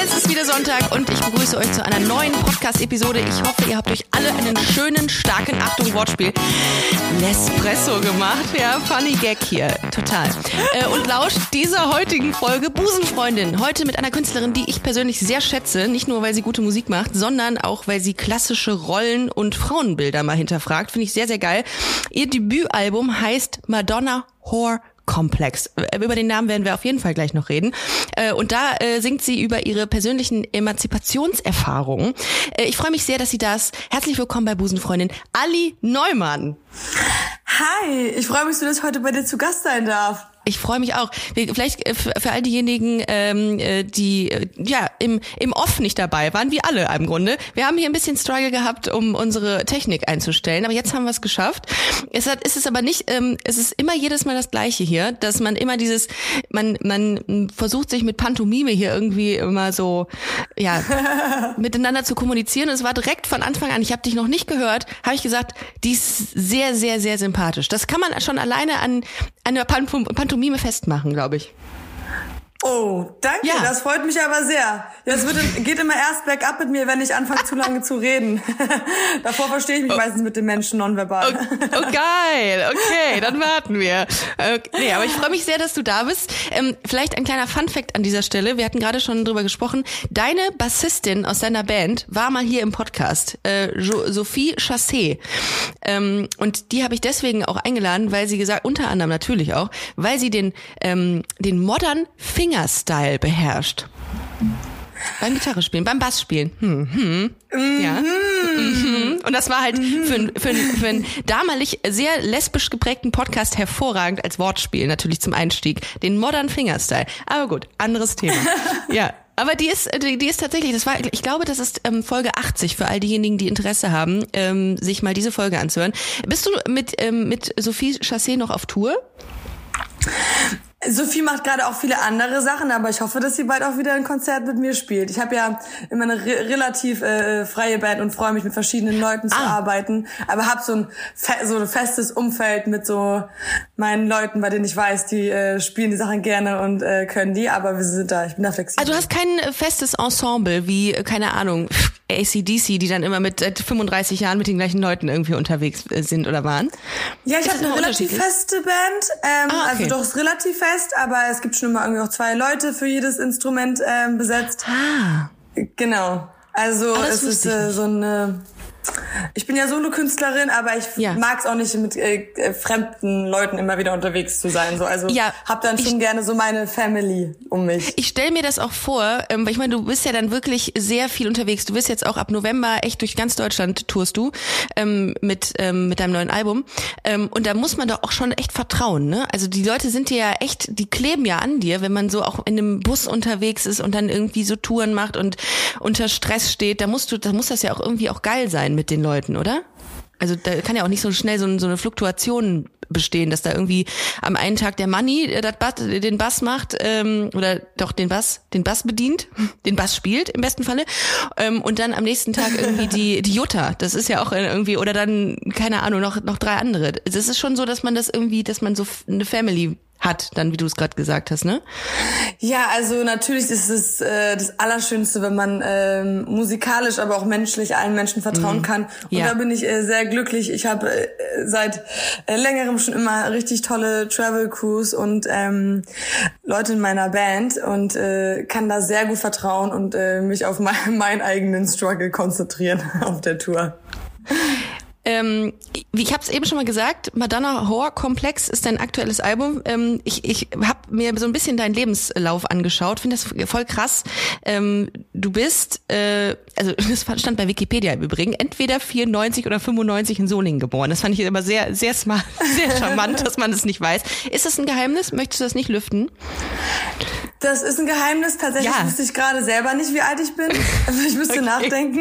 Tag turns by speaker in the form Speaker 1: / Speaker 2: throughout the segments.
Speaker 1: Es ist wieder Sonntag und ich begrüße euch zu einer neuen Podcast-Episode. Ich hoffe, ihr habt euch alle einen schönen, starken, Achtung, Wortspiel, Nespresso gemacht. Ja, funny Gag hier. Total. Äh, und lauscht dieser heutigen Folge Busenfreundin. Heute mit einer Künstlerin, die ich persönlich sehr schätze. Nicht nur, weil sie gute Musik macht, sondern auch, weil sie klassische Rollen und Frauenbilder mal hinterfragt. Finde ich sehr, sehr geil. Ihr Debütalbum heißt Madonna Whore Komplex. Über den Namen werden wir auf jeden Fall gleich noch reden. Äh, und da äh, singt sie über ihre persönlichen Emanzipationserfahrungen. Äh, ich freue mich sehr, dass sie da ist. Herzlich willkommen bei Busenfreundin Ali Neumann.
Speaker 2: Hi, ich freue mich so, dass ich heute bei dir zu Gast sein darf.
Speaker 1: Ich freue mich auch. Vielleicht äh, für all diejenigen, ähm, äh, die äh, ja im, im Off nicht dabei waren, wie alle im Grunde. Wir haben hier ein bisschen Struggle gehabt, um unsere Technik einzustellen, aber jetzt haben wir es geschafft. Es hat, ist es aber nicht, ähm, es ist immer jedes Mal das Gleiche hier, dass man immer dieses, man man versucht sich mit Pantomime hier irgendwie immer so ja miteinander zu kommunizieren. Und es war direkt von Anfang an. Ich habe dich noch nicht gehört, habe ich gesagt, die ist sehr sehr sehr sympathisch. Das kann man schon alleine an an der Pantomime Pantomime festmachen, glaube ich.
Speaker 2: Oh, danke, ja. das freut mich aber sehr. Das wird, geht immer erst bergab mit mir, wenn ich anfange zu lange zu reden. Davor verstehe ich mich oh. meistens mit den Menschen nonverbal.
Speaker 1: Oh, oh, geil, okay, dann warten wir. Okay, nee, aber ich freue mich sehr, dass du da bist. Ähm, vielleicht ein kleiner Fun-Fact an dieser Stelle. Wir hatten gerade schon drüber gesprochen. Deine Bassistin aus deiner Band war mal hier im Podcast, äh, jo Sophie Chassé. Ähm, und die habe ich deswegen auch eingeladen, weil sie gesagt, unter anderem natürlich auch, weil sie den, ähm, den Modern Finger Fingerstyle beherrscht. Beim Gitarre spielen, beim Bass spielen. Hm, hm. Mhm. Ja. Mhm. Und das war halt mhm. für, für, für einen damalig sehr lesbisch geprägten Podcast hervorragend als Wortspiel, natürlich zum Einstieg. Den Modern Fingerstyle. Aber gut, anderes Thema. ja. Aber die ist, die, die ist tatsächlich, das war, ich glaube, das ist ähm, Folge 80 für all diejenigen, die Interesse haben, ähm, sich mal diese Folge anzuhören. Bist du mit, ähm, mit Sophie Chassé noch auf Tour?
Speaker 2: Sophie macht gerade auch viele andere Sachen, aber ich hoffe, dass sie bald auch wieder ein Konzert mit mir spielt. Ich habe ja immer eine re relativ äh, freie Band und freue mich mit verschiedenen Leuten zu ah. arbeiten, aber habe so ein so ein festes Umfeld mit so meinen Leuten, bei denen ich weiß, die äh, spielen die Sachen gerne und äh, können die, aber wir sind da, ich bin da flexibel.
Speaker 1: Also du hast kein äh, festes Ensemble wie äh, keine Ahnung ACDC, die dann immer mit seit 35 Jahren mit den gleichen Leuten irgendwie unterwegs äh, sind oder waren?
Speaker 2: Ja, ich habe eine relativ feste Band, ähm, ah, okay. also doch relativ fest fest, aber es gibt schon immer irgendwie auch zwei Leute für jedes Instrument ähm, besetzt.
Speaker 1: Ah.
Speaker 2: Genau. Also ah, es ist äh, so eine ich bin ja Solokünstlerin, aber ich ja. mag es auch nicht mit äh, äh, fremden Leuten immer wieder unterwegs zu sein. So, also ja, hab dann schon ich, gerne so meine Family um mich.
Speaker 1: Ich stell mir das auch vor, ähm, weil ich meine, du bist ja dann wirklich sehr viel unterwegs. Du bist jetzt auch ab November echt durch ganz Deutschland tourst du ähm, mit ähm, mit deinem neuen Album. Ähm, und da muss man doch auch schon echt vertrauen. Ne? Also die Leute sind dir ja echt, die kleben ja an dir, wenn man so auch in einem Bus unterwegs ist und dann irgendwie so Touren macht und unter Stress steht. Da musst du, da muss das ja auch irgendwie auch geil sein mit den Leuten, oder? Also da kann ja auch nicht so schnell so, so eine Fluktuation bestehen, dass da irgendwie am einen Tag der Money äh, Bass, den Bass macht ähm, oder doch den Bass, den Bass bedient, den Bass spielt im besten Falle ähm, und dann am nächsten Tag irgendwie die die Jutta. Das ist ja auch irgendwie oder dann keine Ahnung noch noch drei andere. Es ist schon so, dass man das irgendwie, dass man so eine Family hat, dann wie du es gerade gesagt hast, ne?
Speaker 2: Ja, also natürlich ist es äh, das Allerschönste, wenn man ähm, musikalisch, aber auch menschlich allen Menschen vertrauen mhm. kann. Und ja. da bin ich äh, sehr glücklich. Ich habe äh, seit äh, längerem schon immer richtig tolle Travel Crews und ähm, Leute in meiner Band und äh, kann da sehr gut vertrauen und äh, mich auf mein, meinen eigenen Struggle konzentrieren auf der Tour.
Speaker 1: Ähm, ich habe es eben schon mal gesagt, Madonna Horror Komplex ist dein aktuelles Album. Ähm, ich ich habe mir so ein bisschen deinen Lebenslauf angeschaut, finde das voll krass. Ähm, du bist, äh, also das stand bei Wikipedia im Übrigen, entweder 94 oder 95 in Solingen geboren. Das fand ich immer sehr, sehr smart, sehr charmant, dass man das nicht weiß. Ist das ein Geheimnis? Möchtest du das nicht lüften?
Speaker 2: Das ist ein Geheimnis. Tatsächlich ja. wüsste ich gerade selber nicht, wie alt ich bin. Also ich müsste okay. nachdenken.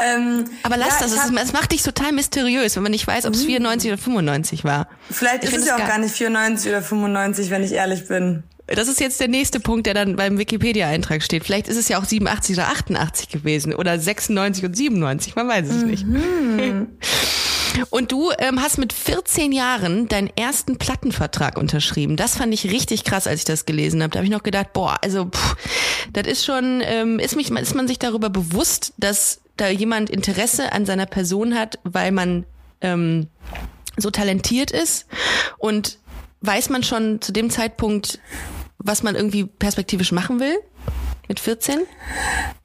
Speaker 1: ähm, Aber lass ja, das. Es, es, macht dich total mysteriös, wenn man nicht weiß, ob es 94 mhm. oder 95 war.
Speaker 2: Vielleicht ich ist es ja auch gar nicht 94 oder 95, wenn ich ehrlich bin.
Speaker 1: Das ist jetzt der nächste Punkt, der dann beim Wikipedia-Eintrag steht. Vielleicht ist es ja auch 87 oder 88 gewesen oder 96 und 97, man weiß es mhm. nicht. Und du ähm, hast mit 14 Jahren deinen ersten Plattenvertrag unterschrieben. Das fand ich richtig krass, als ich das gelesen habe. Da habe ich noch gedacht, boah, also pff, das ist schon, ähm, ist, mich, ist man sich darüber bewusst, dass da jemand Interesse an seiner Person hat, weil man ähm, so talentiert ist und weiß man schon zu dem Zeitpunkt, was man irgendwie perspektivisch machen will? Mit 14?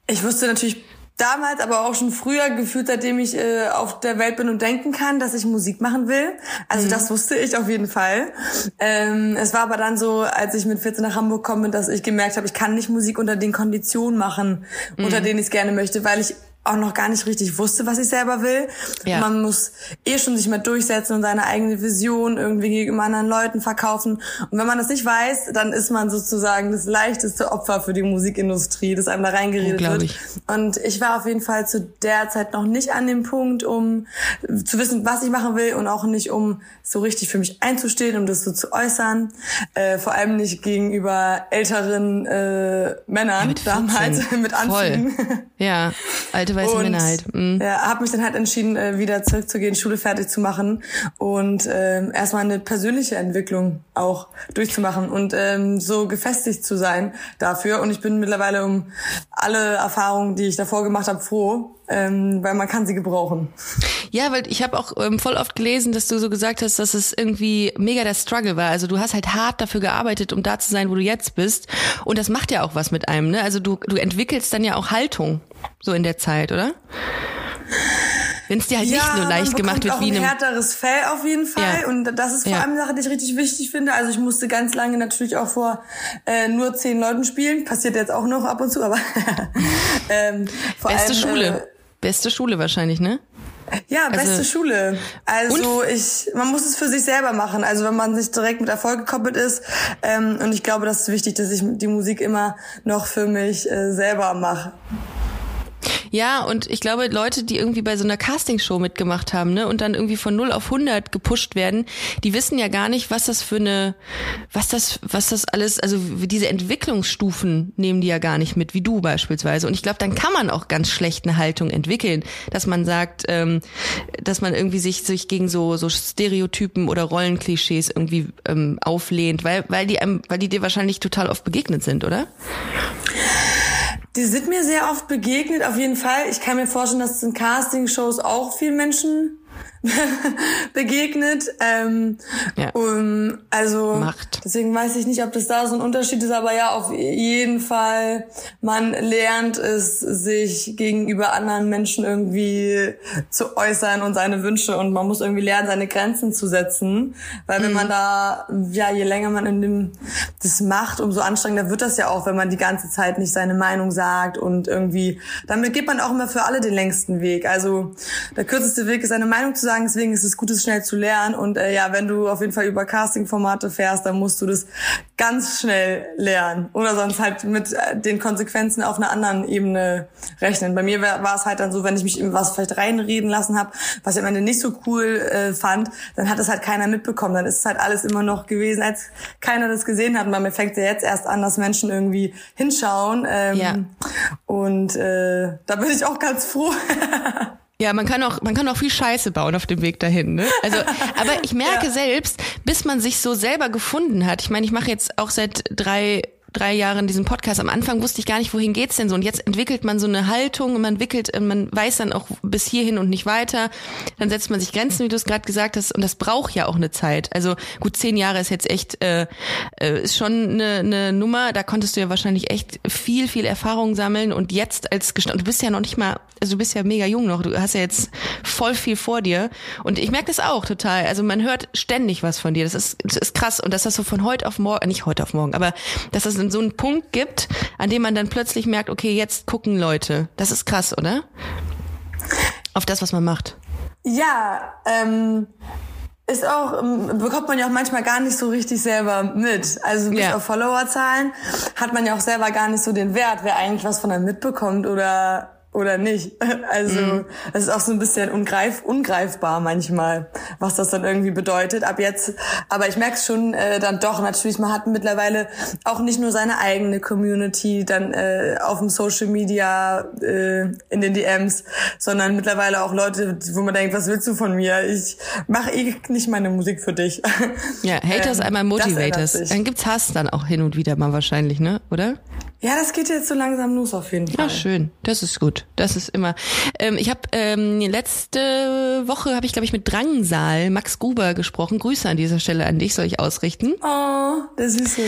Speaker 2: Ich wusste natürlich damals, aber auch schon früher gefühlt, seitdem ich äh, auf der Welt bin und denken kann, dass ich Musik machen will. Also mhm. das wusste ich auf jeden Fall. Ähm, es war aber dann so, als ich mit 14 nach Hamburg komme, dass ich gemerkt habe, ich kann nicht Musik unter den Konditionen machen, mhm. unter denen ich es gerne möchte, weil ich auch noch gar nicht richtig wusste, was ich selber will. Ja. Man muss eh schon sich mal durchsetzen und seine eigene Vision irgendwie gegenüber anderen Leuten verkaufen. Und wenn man das nicht weiß, dann ist man sozusagen das leichteste Opfer für die Musikindustrie, das einem da reingeredet wird. Und ich war auf jeden Fall zu der Zeit noch nicht an dem Punkt, um zu wissen, was ich machen will und auch nicht, um so richtig für mich einzustehen, um das so zu äußern. Äh, vor allem nicht gegenüber älteren äh, Männern ja, mit damals mit.
Speaker 1: Voll. Ja, alte weiße und, Männer halt.
Speaker 2: Mhm. Ja, habe mich dann halt entschieden, äh, wieder zurückzugehen, Schule fertig zu machen und ähm, erstmal eine persönliche Entwicklung auch durchzumachen und ähm, so gefestigt zu sein dafür. Und ich bin mittlerweile um alle Erfahrungen, die ich davor gemacht habe, froh, ähm, weil man kann sie gebrauchen.
Speaker 1: Ja, weil ich habe auch ähm, voll oft gelesen, dass du so gesagt hast, dass es irgendwie mega der Struggle war. Also du hast halt hart dafür gearbeitet, um da zu sein, wo du jetzt bist. Und das macht ja auch was mit einem. Ne? Also du, du entwickelst dann ja auch Haltung so in der Zeit, oder? Wenn es dir halt ja, nicht nur leicht gemacht wird
Speaker 2: auch wie
Speaker 1: ein
Speaker 2: härteres Fell auf jeden Fall ja. und das ist vor ja. allem eine Sache, die ich richtig wichtig finde. Also ich musste ganz lange natürlich auch vor äh, nur zehn Leuten spielen, passiert jetzt auch noch ab und zu, aber
Speaker 1: ähm, vor Beste allem, Schule. Äh, Beste Schule wahrscheinlich, ne?
Speaker 2: Ja, beste also, Schule. Also ich, man muss es für sich selber machen. Also wenn man nicht direkt mit Erfolg gekoppelt ist. Ähm, und ich glaube, das ist wichtig, dass ich die Musik immer noch für mich äh, selber mache.
Speaker 1: Ja, und ich glaube, Leute, die irgendwie bei so einer Castingshow mitgemacht haben, ne, und dann irgendwie von 0 auf 100 gepusht werden, die wissen ja gar nicht, was das für eine, was das, was das alles, also diese Entwicklungsstufen nehmen die ja gar nicht mit, wie du beispielsweise. Und ich glaube, dann kann man auch ganz schlecht eine Haltung entwickeln, dass man sagt, ähm, dass man irgendwie sich, sich gegen so, so Stereotypen oder Rollenklischees irgendwie ähm, auflehnt, weil, weil die einem, weil die dir wahrscheinlich total oft begegnet sind, oder?
Speaker 2: Die sind mir sehr oft begegnet, auf jeden Fall. Ich kann mir vorstellen, dass in Casting-Shows auch vielen Menschen begegnet. Ähm, ja. um, also Macht. deswegen weiß ich nicht, ob das da so ein Unterschied ist, aber ja, auf jeden Fall, man lernt es, sich gegenüber anderen Menschen irgendwie zu äußern und seine Wünsche und man muss irgendwie lernen, seine Grenzen zu setzen. Weil wenn mhm. man da, ja, je länger man in dem das macht, umso anstrengender wird das ja auch, wenn man die ganze Zeit nicht seine Meinung sagt und irgendwie, damit geht man auch immer für alle den längsten Weg. Also der kürzeste Weg ist, seine Meinung zu sagen, deswegen ist es gut, es schnell zu lernen. Und äh, ja, wenn du auf jeden Fall über Casting-Formate fährst, dann musst du das ganz schnell lernen. Oder sonst halt mit äh, den Konsequenzen auf einer anderen Ebene rechnen. Bei mir war es halt dann so, wenn ich mich in was vielleicht reinreden lassen habe, was ich am Ende nicht so cool äh, fand, dann hat es halt keiner mitbekommen. Dann ist es halt alles immer noch gewesen, als keiner das gesehen hat. Und bei mir fängt ja jetzt erst an, dass Menschen irgendwie hinschauen. Ähm, ja. Und äh, da bin ich auch ganz froh.
Speaker 1: Ja, man kann auch, man kann auch viel Scheiße bauen auf dem Weg dahin. Ne? Also, aber ich merke ja. selbst, bis man sich so selber gefunden hat. Ich meine, ich mache jetzt auch seit drei drei Jahren diesen Podcast. Am Anfang wusste ich gar nicht, wohin geht's denn so. Und jetzt entwickelt man so eine Haltung und man entwickelt, äh, man weiß dann auch bis hierhin und nicht weiter. Dann setzt man sich Grenzen, wie du es gerade gesagt hast. Und das braucht ja auch eine Zeit. Also gut, zehn Jahre ist jetzt echt, äh, äh, ist schon eine, eine Nummer. Da konntest du ja wahrscheinlich echt viel, viel Erfahrung sammeln. Und jetzt als Gestand, du bist ja noch nicht mal, also du bist ja mega jung noch. Du hast ja jetzt voll viel vor dir. Und ich merke das auch total. Also man hört ständig was von dir. Das ist, das ist krass. Und dass das so von heute auf morgen, nicht heute auf morgen, aber dass das so einen Punkt gibt, an dem man dann plötzlich merkt, okay, jetzt gucken Leute. Das ist krass, oder? Auf das, was man macht.
Speaker 2: Ja, ähm, ist auch, ähm, bekommt man ja auch manchmal gar nicht so richtig selber mit. Also bis ja. auf Followerzahlen hat man ja auch selber gar nicht so den Wert, wer eigentlich was von einem mitbekommt oder oder nicht. Also mhm. es ist auch so ein bisschen ungreif, ungreifbar manchmal, was das dann irgendwie bedeutet. Ab jetzt, aber ich merke es schon äh, dann doch natürlich, man hat mittlerweile auch nicht nur seine eigene Community dann äh, auf dem Social Media, äh, in den DMs, sondern mittlerweile auch Leute, wo man denkt, was willst du von mir? Ich mache eh nicht meine Musik für dich.
Speaker 1: Ja, Haters ähm, einmal Motivators. Dann gibt's Hass dann auch hin und wieder mal wahrscheinlich, ne? Oder?
Speaker 2: Ja, das geht jetzt so langsam los auf jeden Fall.
Speaker 1: Ja, schön. Das ist gut. Das ist immer. Ähm, ich habe ähm, letzte Woche habe ich glaube ich mit Drangsal Max Gruber gesprochen. Grüße an dieser Stelle an dich soll ich ausrichten.
Speaker 2: Oh, das ist so.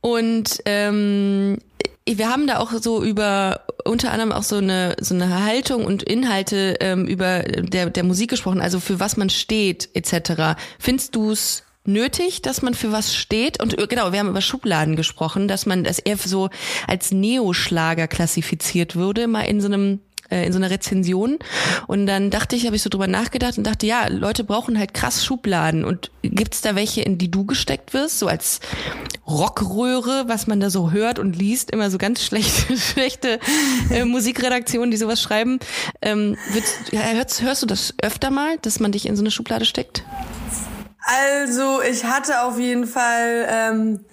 Speaker 1: Und ähm, wir haben da auch so über unter anderem auch so eine so eine Haltung und Inhalte ähm, über der der Musik gesprochen, also für was man steht etc. Findest du's nötig, dass man für was steht. Und äh, genau, wir haben über Schubladen gesprochen, dass man das eher so als Neoschlager klassifiziert würde, mal in so einem äh, in so einer Rezension und dann dachte ich, habe ich so drüber nachgedacht und dachte, ja, Leute brauchen halt krass Schubladen und gibt's da welche, in die du gesteckt wirst, so als Rockröhre, was man da so hört und liest, immer so ganz schlechte, schlechte äh, Musikredaktionen, die sowas schreiben. Ähm, würdest, hörst, hörst du das öfter mal, dass man dich in so eine Schublade steckt?
Speaker 2: Also ich hatte auf jeden Fall ähm,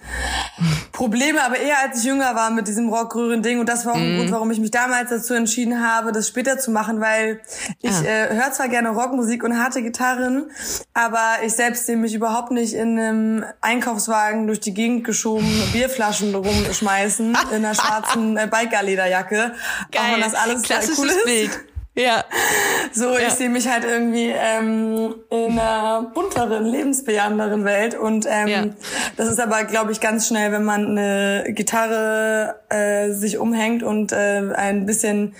Speaker 2: Probleme, aber eher als ich jünger war mit diesem Rockröhren-Ding. Und das war auch mm. ein Grund, mhm. warum ich mich damals dazu entschieden habe, das später zu machen, weil ich ah. äh, höre zwar gerne Rockmusik und harte Gitarren, aber ich selbst sehe mich überhaupt nicht in einem Einkaufswagen durch die Gegend geschoben, Bierflaschen rumschmeißen in einer schwarzen äh, Biker-Lederjacke.
Speaker 1: Geil. Auch wenn das alles Klassisches cool ist. Bild. Ja.
Speaker 2: So, ich ja. sehe mich halt irgendwie ähm, in einer bunteren, lebensbejahenderen Welt. Und ähm, ja. das ist aber, glaube ich, ganz schnell, wenn man eine Gitarre äh, sich umhängt und äh, ein bisschen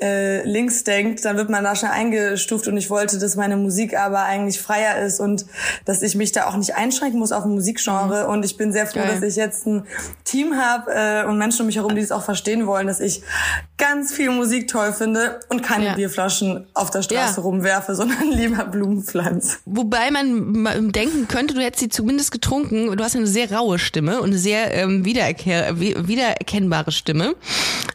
Speaker 2: äh, links denkt, dann wird man da schnell eingestuft. Und ich wollte, dass meine Musik aber eigentlich freier ist und dass ich mich da auch nicht einschränken muss auf ein Musikgenre. Mhm. Und ich bin sehr froh, Geil. dass ich jetzt ein Team habe äh, und Menschen um mich herum, die es auch verstehen wollen, dass ich ganz viel Musik toll finde und keine ja. Bierflaschen auf der Straße ja. rumwerfe, sondern lieber Blumenpflanz.
Speaker 1: Wobei man denken könnte, du hättest sie zumindest getrunken. Du hast eine sehr raue Stimme und eine sehr ähm, wiedererkehr wiedererkennbare Stimme.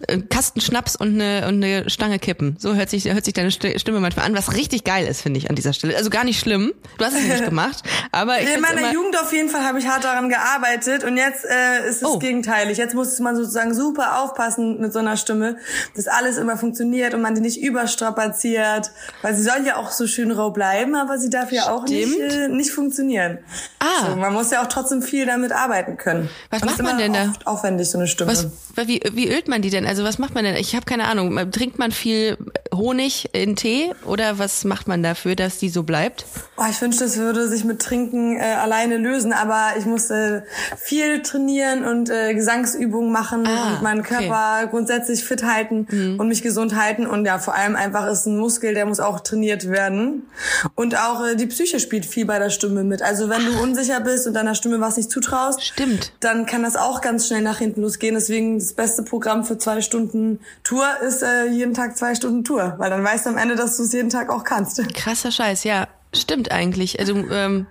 Speaker 1: Äh, Kasten Schnaps und eine, und eine Stange Kippen. So hört sich, hört sich deine Stimme manchmal an, was richtig geil ist, finde ich, an dieser Stelle. Also gar nicht schlimm. Du hast es nicht gemacht. Aber ich
Speaker 2: In meiner Jugend auf jeden Fall habe ich hart daran gearbeitet und jetzt äh, ist es oh. gegenteilig. Jetzt muss man sozusagen super aufpassen mit so einer Stimme, dass alles immer funktioniert und man die nicht überstrapaziert, weil sie soll ja auch so schön rau bleiben, aber sie darf ja auch nicht, äh, nicht funktionieren. Ah. So, man muss ja auch trotzdem viel damit arbeiten können.
Speaker 1: Was und macht man denn da?
Speaker 2: Aufwendig so eine Stimme.
Speaker 1: Was, wie, wie ölt man die denn? Also was macht man denn? Ich habe keine Ahnung. Trinkt man viel Honig in Tee oder was macht man dafür, dass die so bleibt?
Speaker 2: Oh, ich wünschte, es würde sich mit Trinken äh, alleine lösen, aber ich musste viel trainieren und äh, Gesangsübungen machen ah, und meinen Körper okay. grundsätzlich fit halten mhm. und mich gesund halten und ja, vor allem einfach ist ein Muskel, der muss auch trainiert werden und auch äh, die Psyche spielt viel bei der Stimme mit. Also wenn du unsicher bist und deiner Stimme was nicht zutraust,
Speaker 1: Stimmt.
Speaker 2: dann kann das auch ganz schnell nach hinten losgehen. Deswegen das beste Programm für zwei Stunden Tour ist äh, jeden Tag zwei Stunden Tour, weil dann weißt du am Ende, dass du es jeden Tag auch kannst.
Speaker 1: Krasser Scheiß, ja. Stimmt eigentlich. Also ähm,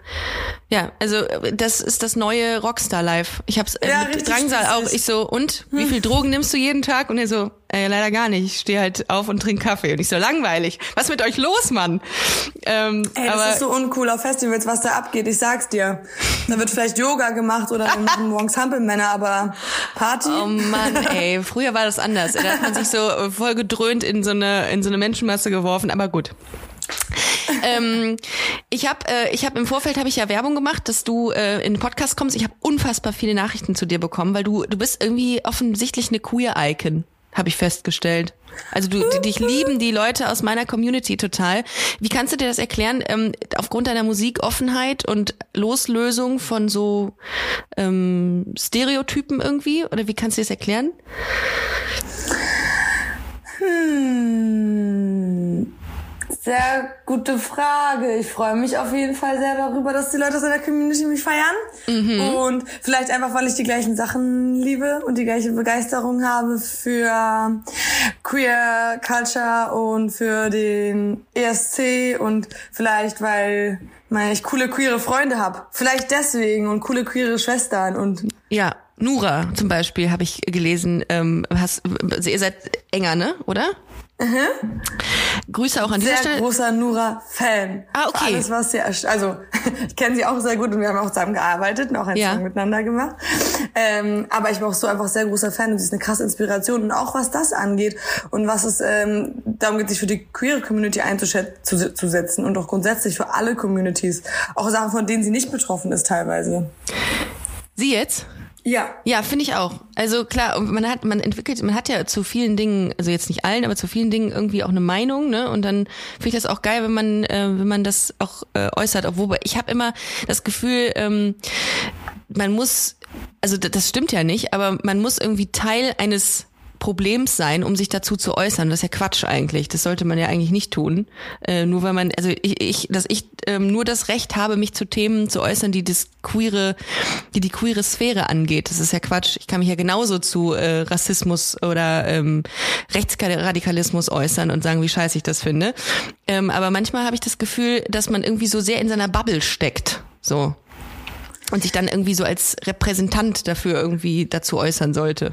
Speaker 1: ja, also das ist das neue Rockstar Life. Ich hab's äh, ja, mit Drangsal auch. Ich so und wie viel Drogen nimmst du jeden Tag? Und er so äh, leider gar nicht. Ich stehe halt auf und trinke Kaffee. Und ich so langweilig. Was ist mit euch los, Mann?
Speaker 2: Ähm, Ey, das aber, ist so uncool auf Festivals, was da abgeht. Ich sag's dir. Da wird vielleicht Yoga gemacht oder wir machen morgens Hampelmänner, aber Party.
Speaker 1: Oh Mann, ey, früher war das anders. Da hat man sich so voll gedröhnt in so eine in so eine Menschenmasse geworfen. Aber gut ähm, ich habe äh, ich hab im Vorfeld habe ich ja Werbung gemacht, dass du äh, in den Podcast kommst. Ich habe unfassbar viele Nachrichten zu dir bekommen, weil du du bist irgendwie offensichtlich eine queer Icon, habe ich festgestellt. Also du, dich lieben die Leute aus meiner Community total. Wie kannst du dir das erklären? Ähm, aufgrund deiner Musikoffenheit und Loslösung von so ähm, Stereotypen irgendwie? Oder wie kannst du das erklären?
Speaker 2: Hm. Sehr gute Frage. Ich freue mich auf jeden Fall sehr darüber, dass die Leute aus der Community mich feiern. Mhm. Und vielleicht einfach, weil ich die gleichen Sachen liebe und die gleiche Begeisterung habe für Queer Culture und für den ESC und vielleicht, weil ich coole queere Freunde habe. Vielleicht deswegen und coole queere Schwestern und
Speaker 1: ja. Nura zum Beispiel habe ich gelesen, ähm, hast, ihr seid enger, ne? Oder? Mhm. Grüße auch an dieser
Speaker 2: sehr
Speaker 1: Stelle.
Speaker 2: Sehr großer Nura-Fan.
Speaker 1: Ah, okay.
Speaker 2: alles, was sie, also, ich kenne sie auch sehr gut und wir haben auch zusammen gearbeitet und auch ein ja. Song miteinander gemacht. Ähm, aber ich bin auch so einfach sehr großer Fan und sie ist eine krasse Inspiration und auch was das angeht und was es ähm, darum geht, sich für die queere Community einzusetzen und auch grundsätzlich für alle Communities. Auch Sachen, von denen sie nicht betroffen ist teilweise.
Speaker 1: Sie jetzt?
Speaker 2: Ja.
Speaker 1: Ja, finde ich auch. Also klar, man hat, man entwickelt, man hat ja zu vielen Dingen, also jetzt nicht allen, aber zu vielen Dingen irgendwie auch eine Meinung, ne? Und dann finde ich das auch geil, wenn man, äh, wenn man das auch äh, äußert. Obwohl ich habe immer das Gefühl, ähm, man muss, also das stimmt ja nicht, aber man muss irgendwie Teil eines Problems sein, um sich dazu zu äußern. Das ist ja Quatsch eigentlich. Das sollte man ja eigentlich nicht tun. Äh, nur weil man, also ich, ich dass ich ähm, nur das Recht habe, mich zu Themen zu äußern, die das queere, die die queere Sphäre angeht. Das ist ja Quatsch. Ich kann mich ja genauso zu äh, Rassismus oder ähm, Rechtsradikalismus äußern und sagen, wie scheiße ich das finde. Ähm, aber manchmal habe ich das Gefühl, dass man irgendwie so sehr in seiner Bubble steckt. So und sich dann irgendwie so als Repräsentant dafür irgendwie dazu äußern sollte.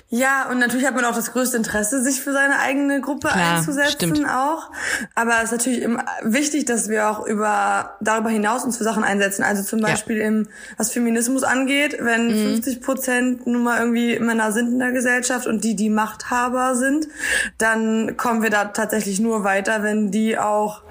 Speaker 2: Ja, und natürlich hat man auch das größte Interesse, sich für seine eigene Gruppe Klar, einzusetzen stimmt. auch. Aber es ist natürlich wichtig, dass wir auch über darüber hinaus uns für Sachen einsetzen. Also zum Beispiel ja. im was Feminismus angeht, wenn mhm. 50 Prozent nun mal irgendwie Männer sind in der Gesellschaft und die die Machthaber sind, dann kommen wir da tatsächlich nur weiter, wenn die auch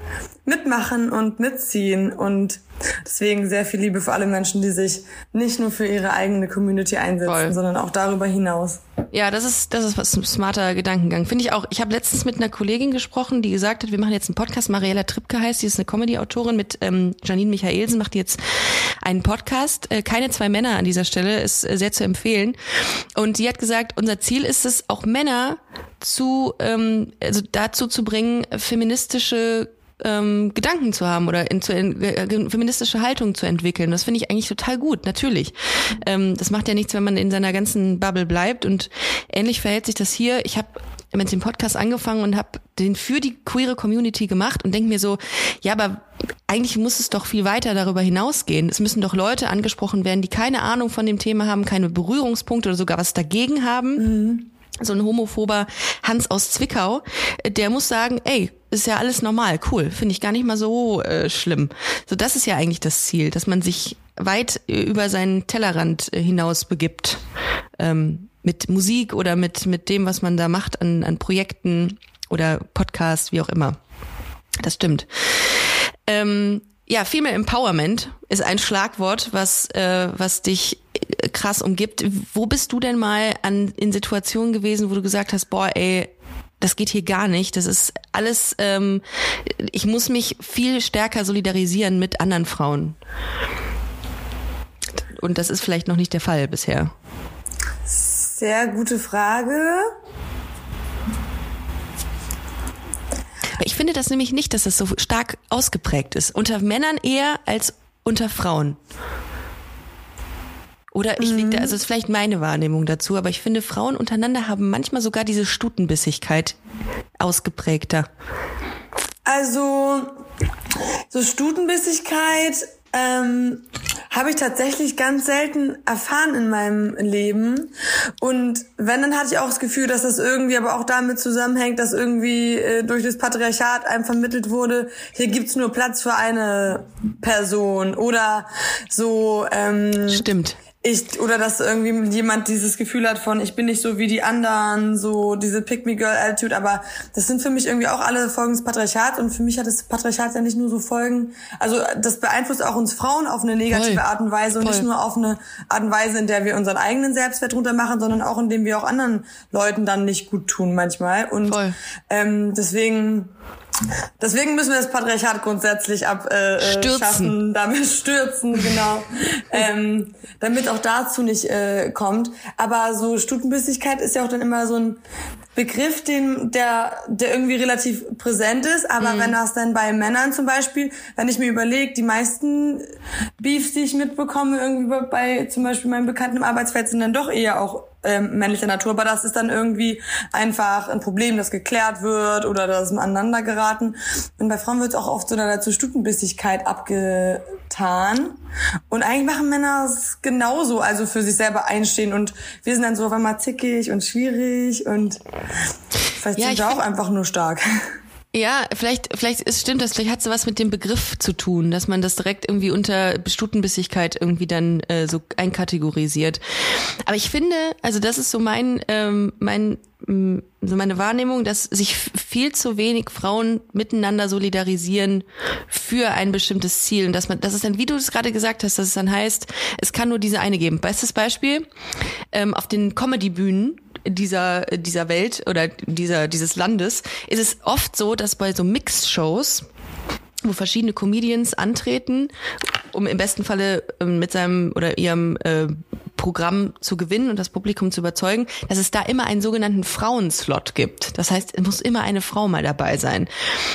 Speaker 2: mitmachen und mitziehen und Deswegen sehr viel Liebe für alle Menschen, die sich nicht nur für ihre eigene Community einsetzen, Voll. sondern auch darüber hinaus.
Speaker 1: Ja, das ist das ist was ein smarter Gedankengang. Finde ich auch. Ich habe letztens mit einer Kollegin gesprochen, die gesagt hat, wir machen jetzt einen Podcast. Mariella Trippke heißt, die ist eine Comedy-Autorin mit ähm, Janine Michaelsen, macht jetzt einen Podcast. Äh, keine zwei Männer an dieser Stelle, ist äh, sehr zu empfehlen. Und die hat gesagt, unser Ziel ist es, auch Männer zu ähm, also dazu zu bringen, feministische ähm, Gedanken zu haben oder in, zu, in, äh, feministische Haltung zu entwickeln. Das finde ich eigentlich total gut, natürlich. Ähm, das macht ja nichts, wenn man in seiner ganzen Bubble bleibt. Und ähnlich verhält sich das hier. Ich habe mit dem Podcast angefangen und habe den für die queere Community gemacht und denke mir so, ja, aber eigentlich muss es doch viel weiter darüber hinausgehen. Es müssen doch Leute angesprochen werden, die keine Ahnung von dem Thema haben, keine Berührungspunkte oder sogar was dagegen haben. Mhm so ein homophober Hans aus Zwickau, der muss sagen, ey, ist ja alles normal, cool, finde ich gar nicht mal so äh, schlimm. So, das ist ja eigentlich das Ziel, dass man sich weit über seinen Tellerrand äh, hinaus begibt. Ähm, mit Musik oder mit, mit dem, was man da macht an, an Projekten oder Podcasts, wie auch immer. Das stimmt. Ähm, ja, Female Empowerment ist ein Schlagwort, was, äh, was dich äh, krass umgibt. Wo bist du denn mal an, in Situationen gewesen, wo du gesagt hast, boah, ey, das geht hier gar nicht. Das ist alles, ähm, ich muss mich viel stärker solidarisieren mit anderen Frauen. Und das ist vielleicht noch nicht der Fall bisher.
Speaker 2: Sehr gute Frage.
Speaker 1: Ich finde das nämlich nicht, dass das so stark ausgeprägt ist. Unter Männern eher als unter Frauen. Oder ich liege da, also ist vielleicht meine Wahrnehmung dazu, aber ich finde, Frauen untereinander haben manchmal sogar diese Stutenbissigkeit ausgeprägter.
Speaker 2: Also, so Stutenbissigkeit ähm, habe ich tatsächlich ganz selten erfahren in meinem Leben. Und wenn, dann hatte ich auch das Gefühl, dass das irgendwie aber auch damit zusammenhängt, dass irgendwie äh, durch das Patriarchat einem vermittelt wurde, hier gibt's nur Platz für eine Person. Oder so. Ähm,
Speaker 1: Stimmt
Speaker 2: ich oder dass irgendwie jemand dieses Gefühl hat von ich bin nicht so wie die anderen, so diese Pick me Girl Attitude, aber das sind für mich irgendwie auch alle Folgen des Patriarchats und für mich hat das Patriarchat ja nicht nur so Folgen, also das beeinflusst auch uns Frauen auf eine negative Voll. Art und Weise und Voll. nicht nur auf eine Art und Weise, in der wir unseren eigenen Selbstwert runtermachen, sondern auch indem wir auch anderen Leuten dann nicht gut tun manchmal und ähm, deswegen Deswegen müssen wir das Patriarchat grundsätzlich abschaffen, äh, äh, damit stürzen, genau, ähm, damit auch dazu nicht äh, kommt. Aber so Stutenbissigkeit ist ja auch dann immer so ein Begriff, den, der, der irgendwie relativ präsent ist. Aber mhm. wenn das dann bei Männern zum Beispiel, wenn ich mir überlege, die meisten Beefs, die ich mitbekomme, irgendwie bei zum Beispiel meinem Bekannten im Arbeitsfeld, sind dann doch eher auch ähm, männlicher Natur, aber das ist dann irgendwie einfach ein Problem, das geklärt wird oder das aneinander geraten. Und bei Frauen wird es auch oft so dazu Stutenbissigkeit abgetan. Und eigentlich machen Männer es genauso, also für sich selber einstehen. Und wir sind dann so auf einmal zickig und schwierig und vielleicht ja, sind wir auch einfach nur stark.
Speaker 1: Ja, vielleicht, vielleicht ist, stimmt das, vielleicht hat es was mit dem Begriff zu tun, dass man das direkt irgendwie unter Stutenbissigkeit irgendwie dann äh, so einkategorisiert. Aber ich finde, also das ist so mein, ähm, mein, mm, so meine Wahrnehmung, dass sich viel zu wenig Frauen miteinander solidarisieren für ein bestimmtes Ziel. Und dass man, das ist dann, wie du es gerade gesagt hast, dass es dann heißt, es kann nur diese eine geben. Bestes Beispiel, ähm, auf den Comedy-Bühnen dieser, dieser Welt oder dieser, dieses Landes ist es oft so, dass bei so Mix-Shows wo verschiedene Comedians antreten, um im besten Falle ähm, mit seinem oder ihrem äh, Programm zu gewinnen und das Publikum zu überzeugen, dass es da immer einen sogenannten Frauenslot gibt. Das heißt, es muss immer eine Frau mal dabei sein.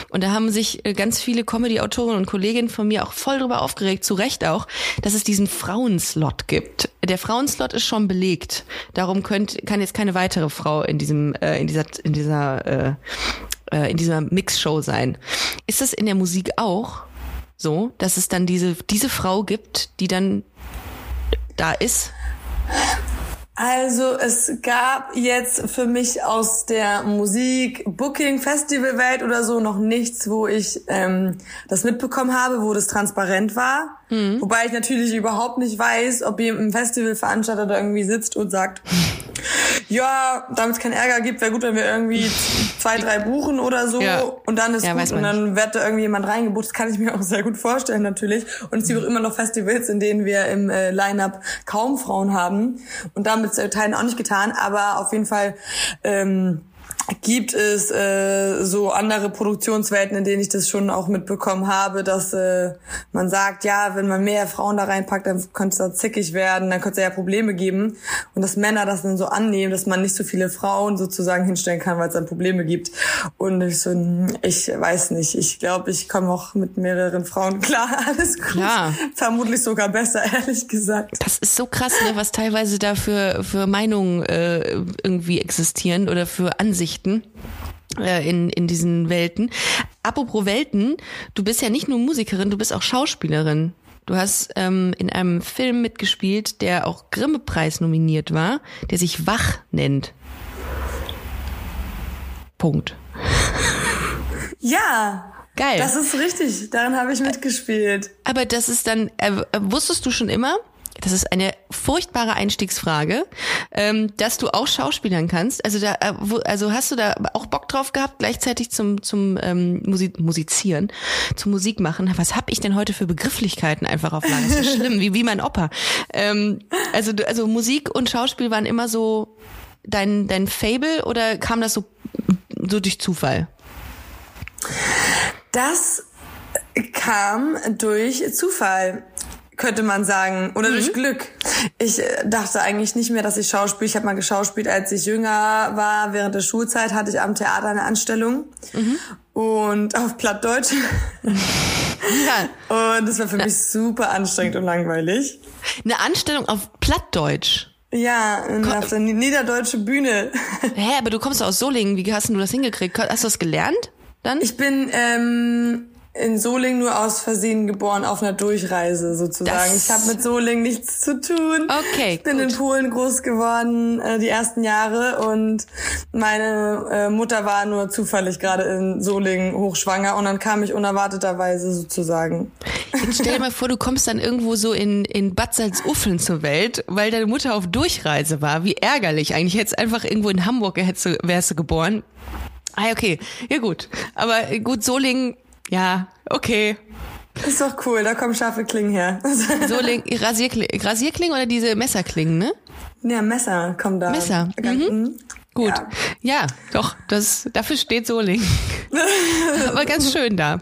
Speaker 1: Und da haben sich äh, ganz viele Comedy-Autoren und Kolleginnen von mir auch voll drüber aufgeregt, zu Recht auch, dass es diesen Frauenslot gibt. Der Frauenslot ist schon belegt. Darum könnt, kann jetzt keine weitere Frau in diesem, äh, in dieser, in dieser äh, äh, in dieser Mixshow sein. Ist das in der Musik auch so, dass es dann diese, diese Frau gibt, die dann da ist?
Speaker 2: Also es gab jetzt für mich aus der Musik, Booking, Festivalwelt oder so noch nichts, wo ich ähm, das mitbekommen habe, wo das transparent war. Mhm. Wobei ich natürlich überhaupt nicht weiß, ob ein Festivalveranstalter da irgendwie sitzt und sagt, ja, damit es keinen Ärger gibt, wäre gut, wenn wir irgendwie zwei, drei buchen oder so ja. und dann ist ja, gut und dann wird da irgendwie jemand reingebucht. Das kann ich mir auch sehr gut vorstellen natürlich. Und es gibt auch immer noch Festivals, in denen wir im äh, Line-Up kaum Frauen haben und damit äh, Teilen auch nicht getan, aber auf jeden Fall ähm, gibt es äh, so andere Produktionswelten, in denen ich das schon auch mitbekommen habe, dass äh, man sagt, ja, wenn man mehr Frauen da reinpackt, dann könnte es da zickig werden, dann könnte es ja Probleme geben. Und dass Männer das dann so annehmen, dass man nicht so viele Frauen sozusagen hinstellen kann, weil es dann Probleme gibt. Und ich so, ich weiß nicht, ich glaube, ich komme auch mit mehreren Frauen klar, alles gut, klar. vermutlich sogar besser, ehrlich gesagt.
Speaker 1: Das ist so krass, ne, was teilweise da für, für Meinungen äh, irgendwie existieren oder für Ansichten Geschichten äh, in, in diesen Welten. Apropos Welten, du bist ja nicht nur Musikerin, du bist auch Schauspielerin. Du hast ähm, in einem Film mitgespielt, der auch Grimme-Preis nominiert war, der sich Wach nennt. Punkt.
Speaker 2: Ja. Geil. Das ist richtig. Daran habe ich mitgespielt.
Speaker 1: Aber das ist dann, äh, wusstest du schon immer, das ist eine furchtbare Einstiegsfrage, ähm, dass du auch Schauspielern kannst. Also da, äh, wo, also hast du da auch Bock drauf gehabt, gleichzeitig zum zum ähm, Musik, Musizieren, zum Musik machen? Was hab ich denn heute für Begrifflichkeiten einfach auf Lager? Das ist schlimm, wie wie mein Opa. Ähm, also also Musik und Schauspiel waren immer so dein dein Fable oder kam das so so durch Zufall?
Speaker 2: Das kam durch Zufall könnte man sagen, oder mhm. durch Glück. Ich äh, dachte eigentlich nicht mehr, dass ich schauspiele. Ich habe mal geschauspielt, als ich jünger war. Während der Schulzeit hatte ich am Theater eine Anstellung mhm. und auf Plattdeutsch. ja. Und das war für mich super anstrengend und langweilig.
Speaker 1: Eine Anstellung auf Plattdeutsch?
Speaker 2: Ja, auf der niederdeutsche Bühne.
Speaker 1: Hä, aber du kommst aus Solingen. Wie hast du das hingekriegt? Hast du das gelernt? Dann?
Speaker 2: Ich bin ähm, in Solingen nur aus Versehen geboren auf einer Durchreise sozusagen. Das ich habe mit Solingen nichts zu tun.
Speaker 1: Okay.
Speaker 2: Ich bin
Speaker 1: gut.
Speaker 2: in Polen groß geworden äh, die ersten Jahre und meine äh, Mutter war nur zufällig gerade in Solingen hochschwanger und dann kam ich unerwarteterweise sozusagen.
Speaker 1: Jetzt stell dir mal vor, du kommst dann irgendwo so in in Bad Salzuffeln zur Welt, weil deine Mutter auf Durchreise war. Wie ärgerlich eigentlich. Hättest einfach irgendwo in Hamburg hättest wärst du geboren. Ah, okay. Ja, gut. Aber gut, Solingen ja, okay.
Speaker 2: Ist doch cool, da kommen scharfe Klingen her.
Speaker 1: So Rasierklingen, Rasierklingen oder diese Messerklingen, ne?
Speaker 2: Ja, Messer kommen da.
Speaker 1: Messer. Mhm. Gut. Ja. ja. doch, das, dafür steht Soling. Aber ganz schön da.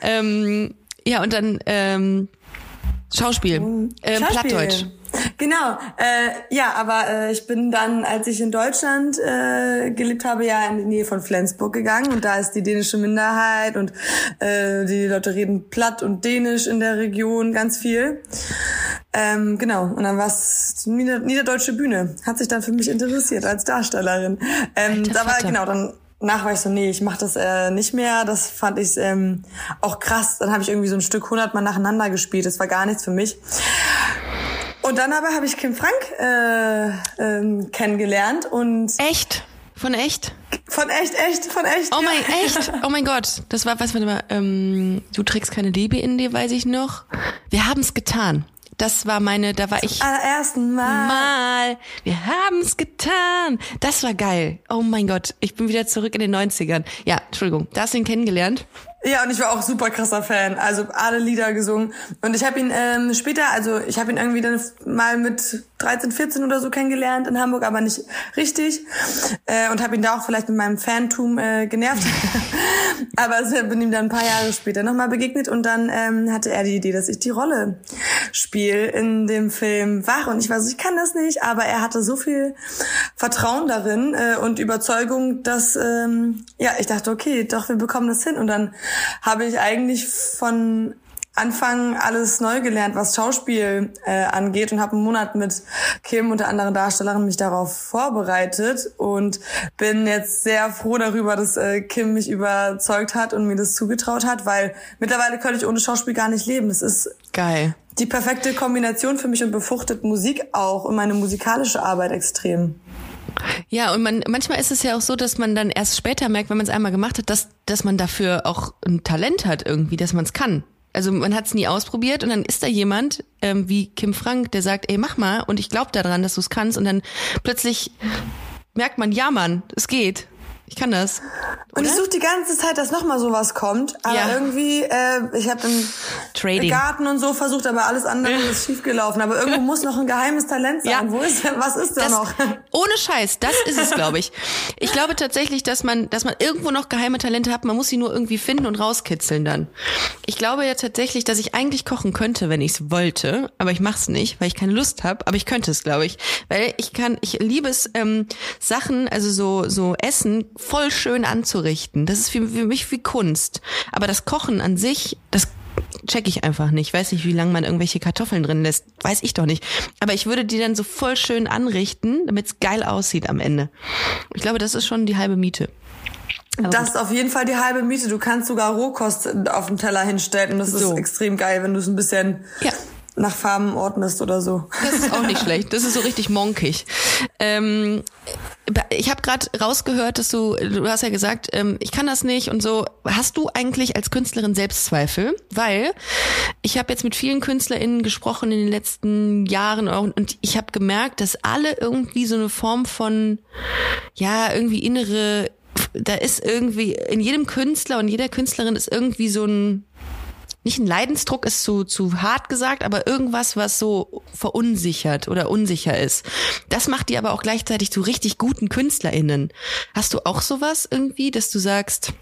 Speaker 1: Ähm, ja, und dann ähm, Schauspiel. Ähm, Schauspiel. Plattdeutsch.
Speaker 2: Genau, äh, ja, aber äh, ich bin dann, als ich in Deutschland äh, gelebt habe, ja in die Nähe von Flensburg gegangen und da ist die dänische Minderheit und äh, die Leute reden platt und dänisch in der Region ganz viel. Ähm, genau, und dann war es Nieder Niederdeutsche Bühne. Hat sich dann für mich interessiert als Darstellerin. Ähm, da war genau, dann nach war ich so, nee, ich mach das äh, nicht mehr. Das fand ich ähm, auch krass. Dann habe ich irgendwie so ein Stück hundertmal nacheinander gespielt. Das war gar nichts für mich. Und dann aber habe ich Kim Frank äh, ähm, kennengelernt und
Speaker 1: echt von echt
Speaker 2: von echt echt von echt
Speaker 1: oh mein ja. echt oh mein Gott das war was warte mal ähm, du trägst keine Liebe in dir weiß ich noch wir haben es getan das war meine, da war ich.
Speaker 2: Allerersten Mal.
Speaker 1: Mal. Wir haben's getan. Das war geil. Oh mein Gott. Ich bin wieder zurück in den 90ern. Ja, Entschuldigung. Da hast du ihn kennengelernt?
Speaker 2: Ja, und ich war auch super krasser Fan. Also alle Lieder gesungen. Und ich habe ihn ähm, später, also ich habe ihn irgendwie dann mal mit 13, 14 oder so kennengelernt in Hamburg, aber nicht richtig. Äh, und habe ihn da auch vielleicht mit meinem Fantum äh, genervt. aber ich bin ihm dann ein paar Jahre später nochmal begegnet und dann ähm, hatte er die Idee, dass ich die Rolle spiele in dem Film Wach. Und ich war so, ich kann das nicht, aber er hatte so viel Vertrauen darin äh, und Überzeugung, dass ähm, ja, ich dachte, okay, doch, wir bekommen das hin. Und dann habe ich eigentlich von Anfang alles neu gelernt, was Schauspiel äh, angeht und habe einen Monat mit Kim und der anderen Darstellerin mich darauf vorbereitet und bin jetzt sehr froh darüber, dass äh, Kim mich überzeugt hat und mir das zugetraut hat, weil mittlerweile könnte ich ohne Schauspiel gar nicht leben. Das ist
Speaker 1: geil.
Speaker 2: Die perfekte Kombination für mich und befruchtet Musik auch und meine musikalische Arbeit extrem.
Speaker 1: Ja, und man, manchmal ist es ja auch so, dass man dann erst später merkt, wenn man es einmal gemacht hat, dass, dass man dafür auch ein Talent hat irgendwie, dass man es kann. Also man hat es nie ausprobiert und dann ist da jemand ähm, wie Kim Frank, der sagt, ey, mach mal und ich glaube daran, dass du es kannst und dann plötzlich merkt man, ja Mann, es geht. Ich kann das.
Speaker 2: Und ich suche die ganze Zeit, dass nochmal sowas kommt. Aber ja. irgendwie, äh, ich habe im Trading. Garten und so versucht, aber alles andere ist schiefgelaufen. Aber irgendwo muss noch ein geheimes Talent sein. Ja. Wo ist was ist da
Speaker 1: das,
Speaker 2: noch?
Speaker 1: Ohne Scheiß, das ist es, glaube ich. Ich glaube tatsächlich, dass man, dass man irgendwo noch geheime Talente hat. Man muss sie nur irgendwie finden und rauskitzeln dann. Ich glaube ja tatsächlich, dass ich eigentlich kochen könnte, wenn ich es wollte. Aber ich mach's nicht, weil ich keine Lust habe. Aber ich könnte es, glaube ich. Weil ich kann, ich liebe es, ähm, Sachen, also so, so Essen voll schön anzurichten. Das ist für, für mich wie Kunst. Aber das Kochen an sich, das check ich einfach nicht. Weiß nicht, wie lange man irgendwelche Kartoffeln drin lässt. Weiß ich doch nicht. Aber ich würde die dann so voll schön anrichten, damit es geil aussieht am Ende. Ich glaube, das ist schon die halbe Miete.
Speaker 2: Aber das ist auf jeden Fall die halbe Miete. Du kannst sogar Rohkost auf dem Teller hinstellen und das so. ist extrem geil, wenn du es ein bisschen ja nach Farben ordnest oder so.
Speaker 1: Das ist auch nicht schlecht. Das ist so richtig monkig. Ähm, ich habe gerade rausgehört, dass du, du hast ja gesagt, ähm, ich kann das nicht und so. Hast du eigentlich als Künstlerin Selbstzweifel? Weil ich habe jetzt mit vielen KünstlerInnen gesprochen in den letzten Jahren und ich habe gemerkt, dass alle irgendwie so eine Form von, ja, irgendwie innere, da ist irgendwie, in jedem Künstler und jeder Künstlerin ist irgendwie so ein, nicht ein Leidensdruck ist zu, zu hart gesagt, aber irgendwas, was so verunsichert oder unsicher ist. Das macht die aber auch gleichzeitig zu richtig guten KünstlerInnen. Hast du auch sowas irgendwie, dass du sagst,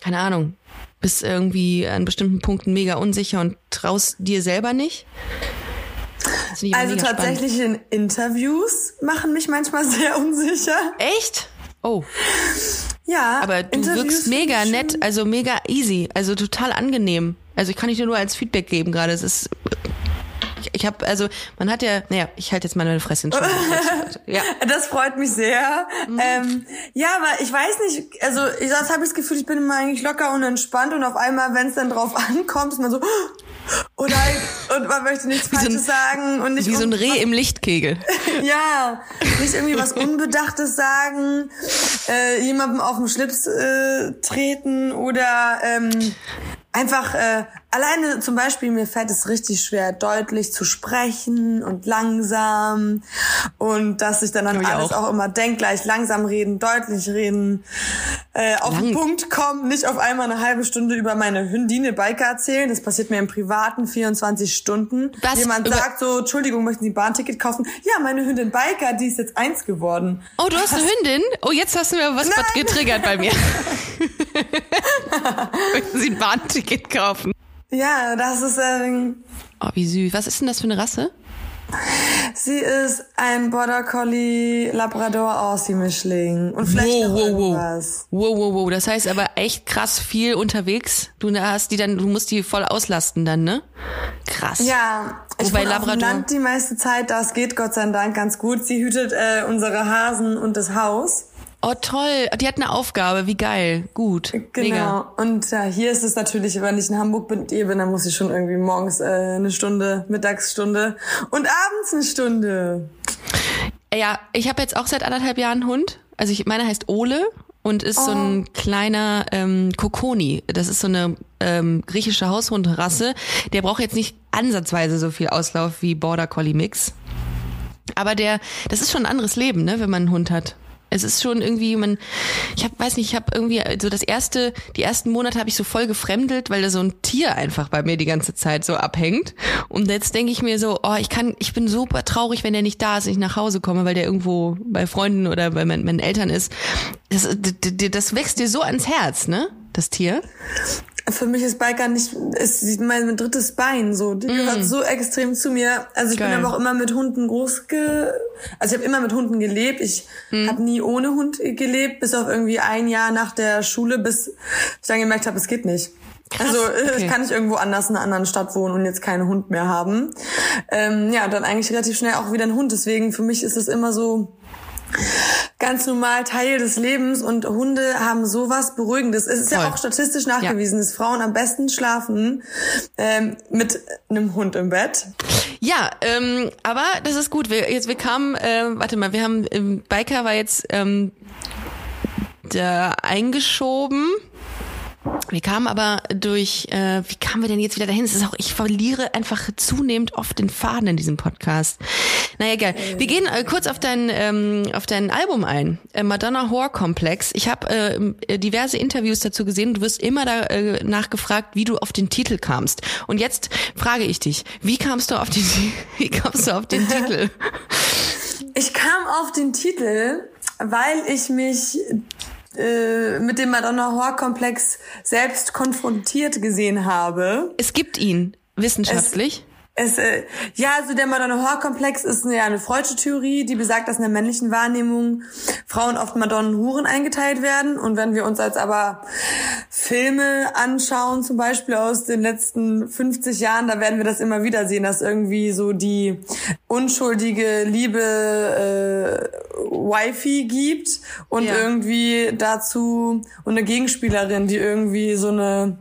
Speaker 1: keine Ahnung, bist irgendwie an bestimmten Punkten mega unsicher und traust dir selber nicht?
Speaker 2: Also tatsächlich spannend. in Interviews machen mich manchmal sehr unsicher.
Speaker 1: Echt? Oh.
Speaker 2: Ja.
Speaker 1: Aber du Interviews wirkst mega nett, also mega easy, also total angenehm. Also ich kann dich nur als Feedback geben gerade. Es ist ich, habe also man hat ja naja ich halte jetzt mal meine Fresse
Speaker 2: ja das freut mich sehr mhm. ähm, ja aber ich weiß nicht also ich das habe ich das Gefühl ich bin immer eigentlich locker und entspannt und auf einmal wenn es dann drauf ankommt ist man so oder und man möchte nichts wie Falsches so ein, sagen und nicht
Speaker 1: wie so ein Reh im Lichtkegel.
Speaker 2: ja, nicht irgendwie was Unbedachtes sagen, äh, jemandem auf den Schlips äh, treten oder ähm, einfach äh, alleine zum Beispiel mir fällt es richtig schwer, deutlich zu sprechen und langsam und dass ich dann an alles auch. auch. immer denk, gleich langsam reden, deutlich reden, äh, auf Lang. den Punkt kommen, nicht auf einmal eine halbe Stunde über meine Hündine Biker erzählen. Das passiert mir im privaten 24 Stunden. Was? Jemand sagt so, Entschuldigung, möchten Sie Bahnticket kaufen? Ja, meine Hündin Biker, die ist jetzt eins geworden.
Speaker 1: Oh, du hast eine Hündin? Oh, jetzt hast du mir was Nein. getriggert bei mir. möchten Sie ein Bahnticket kaufen?
Speaker 2: Ja, das ist. Äh,
Speaker 1: oh, wie süß. Was ist denn das für eine Rasse?
Speaker 2: Sie ist ein Border Collie Labrador Aussie Mischling und vielleicht wow, noch wow, irgendwas.
Speaker 1: Wow, wow, wow. Das heißt aber echt krass viel unterwegs. Du hast die dann, du musst die voll auslasten dann, ne? Krass.
Speaker 2: Ja, Ich bin auf dem Land die meiste Zeit, das geht Gott sei Dank ganz gut. Sie hütet äh, unsere Hasen und das Haus.
Speaker 1: Oh toll, die hat eine Aufgabe, wie geil, gut.
Speaker 2: Genau. Mega. Und ja, hier ist es natürlich, wenn ich in Hamburg bin, bin, dann muss ich schon irgendwie morgens äh, eine Stunde, Mittagsstunde und abends eine Stunde.
Speaker 1: Ja, ich habe jetzt auch seit anderthalb Jahren einen Hund. Also ich, meine heißt Ole und ist oh. so ein oh. kleiner ähm, Kokoni. Das ist so eine ähm, griechische Haushundrasse. Der braucht jetzt nicht ansatzweise so viel Auslauf wie Border Collie Mix. Aber der, das ist schon ein anderes Leben, ne, wenn man einen Hund hat. Es ist schon irgendwie, man, ich hab, weiß nicht, ich habe irgendwie so das erste, die ersten Monate habe ich so voll gefremdelt, weil da so ein Tier einfach bei mir die ganze Zeit so abhängt. Und jetzt denke ich mir so, oh, ich kann, ich bin super traurig, wenn der nicht da ist, ich nach Hause komme, weil der irgendwo bei Freunden oder bei meinen, meinen Eltern ist. Das, das, das wächst dir so ans Herz, ne? Das Tier.
Speaker 2: Für mich ist Biker nicht, ist mein drittes Bein so. Die mm. gehört so extrem zu mir. Also ich Geil. bin aber auch immer mit Hunden groß ge, also ich habe immer mit Hunden gelebt. Ich mm. habe nie ohne Hund gelebt, bis auf irgendwie ein Jahr nach der Schule, bis ich dann gemerkt habe, es geht nicht. Krass, also äh, okay. kann ich irgendwo anders in einer anderen Stadt wohnen und jetzt keinen Hund mehr haben. Ähm, ja, dann eigentlich relativ schnell auch wieder ein Hund. Deswegen für mich ist es immer so, ganz normal Teil des Lebens und Hunde haben sowas Beruhigendes. Es ist Voll. ja auch statistisch nachgewiesen, ja. dass Frauen am besten schlafen ähm, mit einem Hund im Bett.
Speaker 1: Ja, ähm, aber das ist gut. Wir, jetzt wir kamen, äh, warte mal, wir haben ähm, Biker war jetzt ähm, da eingeschoben. Wir kamen aber durch, äh, wie kamen wir denn jetzt wieder dahin? Es ist auch, ich verliere einfach zunehmend oft den Faden in diesem Podcast. Naja, egal. Wir gehen äh, kurz auf dein, ähm, auf dein Album ein. Äh, Madonna Horror Complex. Ich habe äh, diverse Interviews dazu gesehen. Du wirst immer da äh, nachgefragt, wie du auf den Titel kamst. Und jetzt frage ich dich, wie kamst du auf den, wie kamst du auf den Titel?
Speaker 2: Ich kam auf den Titel, weil ich mich äh, mit dem Madonna-Horror-Komplex selbst konfrontiert gesehen habe.
Speaker 1: Es gibt ihn wissenschaftlich.
Speaker 2: Es äh, ja, also der Madonna-Horror-Komplex ist eine, ja, eine freudsche Theorie, die besagt, dass in der männlichen Wahrnehmung Frauen oft Madonnen-Huren eingeteilt werden. Und wenn wir uns als aber Filme anschauen, zum Beispiel aus den letzten 50 Jahren, da werden wir das immer wieder sehen, dass irgendwie so die unschuldige Liebe äh, Wifi gibt und ja. irgendwie dazu und eine Gegenspielerin, die irgendwie so eine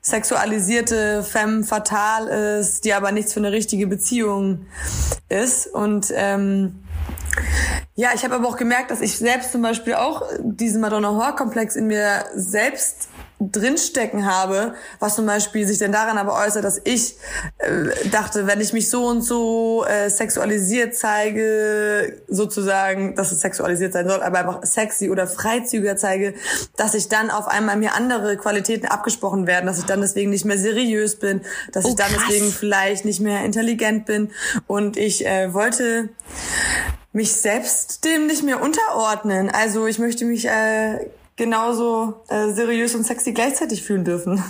Speaker 2: sexualisierte femme fatale ist, die aber nichts für eine richtige Beziehung ist. Und ähm, ja, ich habe aber auch gemerkt, dass ich selbst zum Beispiel auch diesen Madonna-Horror-Komplex in mir selbst drinstecken habe, was zum Beispiel sich denn daran aber äußert, dass ich äh, dachte, wenn ich mich so und so äh, sexualisiert zeige, sozusagen, dass es sexualisiert sein soll, aber einfach sexy oder freizügiger zeige, dass ich dann auf einmal mir andere Qualitäten abgesprochen werden, dass ich dann deswegen nicht mehr seriös bin, dass oh, ich dann krass. deswegen vielleicht nicht mehr intelligent bin und ich äh, wollte mich selbst dem nicht mehr unterordnen. Also ich möchte mich äh, genauso äh, seriös und sexy gleichzeitig fühlen dürfen.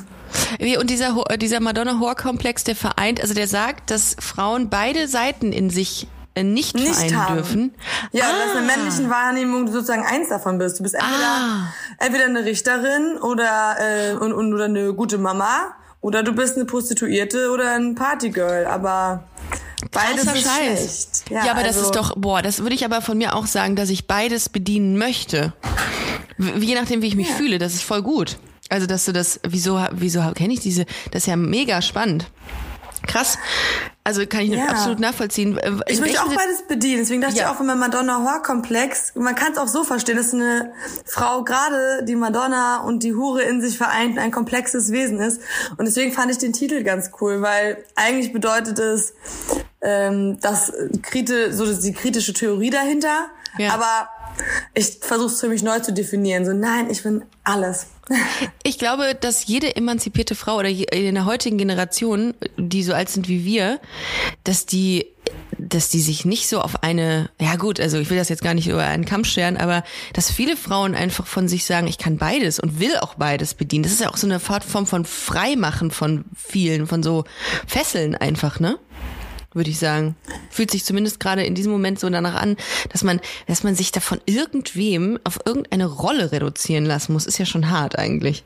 Speaker 1: Und dieser, dieser Madonna-Horror-Komplex, der vereint, also der sagt, dass Frauen beide Seiten in sich äh, nicht, nicht vereinen haben. dürfen.
Speaker 2: Ja, ah. dass in der männlichen Wahrnehmung du sozusagen eins davon bist. Du bist entweder, ah. entweder eine Richterin oder, äh, und, und, oder eine gute Mama oder du bist eine Prostituierte oder ein Partygirl. Aber Beides ist Scheiß.
Speaker 1: schlecht. Ja, ja aber also, das ist doch, boah, das würde ich aber von mir auch sagen, dass ich beides bedienen möchte. Je nachdem, wie ich mich ja. fühle, das ist voll gut. Also, dass du das, wieso, wieso kenne ich diese, das ist ja mega spannend. Krass. Also kann ich ja. absolut nachvollziehen.
Speaker 2: In ich möchte auch beides bedienen. Deswegen dachte ja. ich auch, wenn man Madonna Horror-Komplex, man kann es auch so verstehen, dass eine Frau gerade die Madonna und die Hure in sich vereint ein komplexes Wesen ist. Und deswegen fand ich den Titel ganz cool, weil eigentlich bedeutet es, ähm, das krite, so die kritische Theorie dahinter. Ja. Aber ich versuche es für mich neu zu definieren. So, nein, ich bin alles.
Speaker 1: Ich glaube, dass jede emanzipierte Frau oder in der heutigen Generation, die so alt sind wie wir, dass die dass die sich nicht so auf eine, ja gut, also ich will das jetzt gar nicht über einen Kamm scheren, aber dass viele Frauen einfach von sich sagen, ich kann beides und will auch beides bedienen. Das ist ja auch so eine Form von Freimachen von vielen, von so Fesseln einfach, ne? Würde ich sagen. Fühlt sich zumindest gerade in diesem Moment so danach an, dass man, dass man sich da von irgendwem auf irgendeine Rolle reduzieren lassen muss. Ist ja schon hart eigentlich.